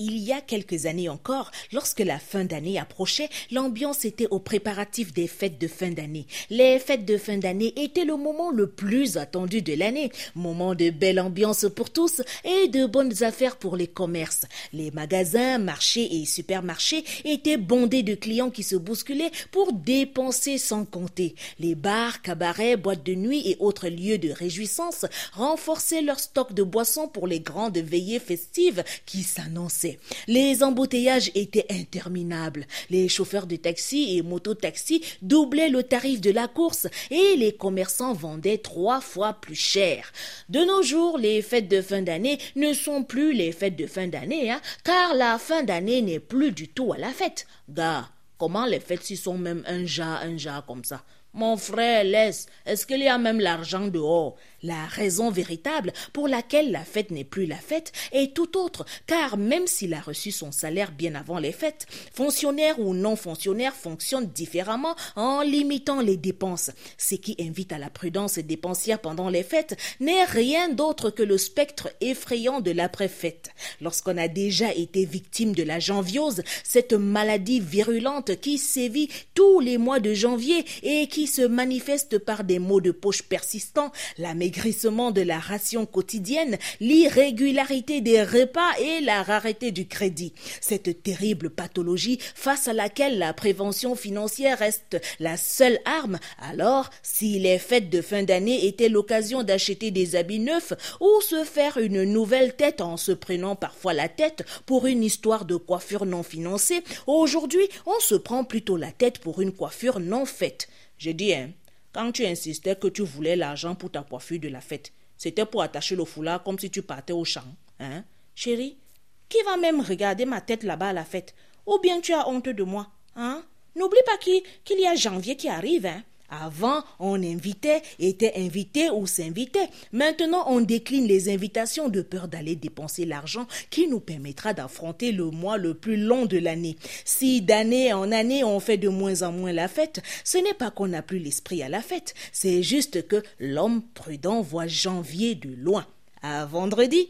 Il y a quelques années encore, lorsque la fin d'année approchait, l'ambiance était aux préparatifs des fêtes de fin d'année. Les fêtes de fin d'année étaient le moment le plus attendu de l'année, moment de belle ambiance pour tous et de bonnes affaires pour les commerces. Les magasins, marchés et supermarchés étaient bondés de clients qui se bousculaient pour dépenser sans compter. Les bars, cabarets, boîtes de nuit et autres lieux de réjouissance renforçaient leur stock de boissons pour les grandes veillées festives qui s'annonçaient. Les embouteillages étaient interminables. Les chauffeurs de taxi et mototaxi doublaient le tarif de la course et les commerçants vendaient trois fois plus cher. De nos jours, les fêtes de fin d'année ne sont plus les fêtes de fin d'année, hein, car la fin d'année n'est plus du tout à la fête. Gars, comment les fêtes s'y sont même un jas, un jas comme ça? Mon frère. Est-ce qu'il y a même l'argent dehors? La raison véritable pour laquelle la fête n'est plus la fête est tout autre, car même s'il a reçu son salaire bien avant les fêtes, fonctionnaire ou non fonctionnaire fonctionne différemment en limitant les dépenses. Ce qui invite à la prudence dépensière pendant les fêtes n'est rien d'autre que le spectre effrayant de l'après-fête. Lorsqu'on a déjà été victime de la janviose, cette maladie virulente qui sévit tous les mois de janvier et qui se manifeste par des maux de poche persistants, l'amaigrissement de la ration quotidienne, l'irrégularité des repas et la rareté du crédit. Cette terrible pathologie face à laquelle la prévention financière reste la seule arme, alors si les fêtes de fin d'année étaient l'occasion d'acheter des habits neufs ou se faire une nouvelle tête en se prenant parfois la tête pour une histoire de coiffure non financée, aujourd'hui on se prend plutôt la tête pour une coiffure non faite. J'ai dit, hein, quand tu insistais que tu voulais l'argent pour ta coiffure de la fête, c'était pour attacher le foulard comme si tu partais au champ. Hein? Chérie, qui va même regarder ma tête là-bas à la fête? Ou bien tu as honte de moi? Hein? N'oublie pas qu'il y a janvier qui arrive, hein? Avant, on invitait, était invité ou s'invitait. Maintenant, on décline les invitations de peur d'aller dépenser l'argent qui nous permettra d'affronter le mois le plus long de l'année. Si d'année en année on fait de moins en moins la fête, ce n'est pas qu'on n'a plus l'esprit à la fête, c'est juste que l'homme prudent voit janvier de loin. À vendredi.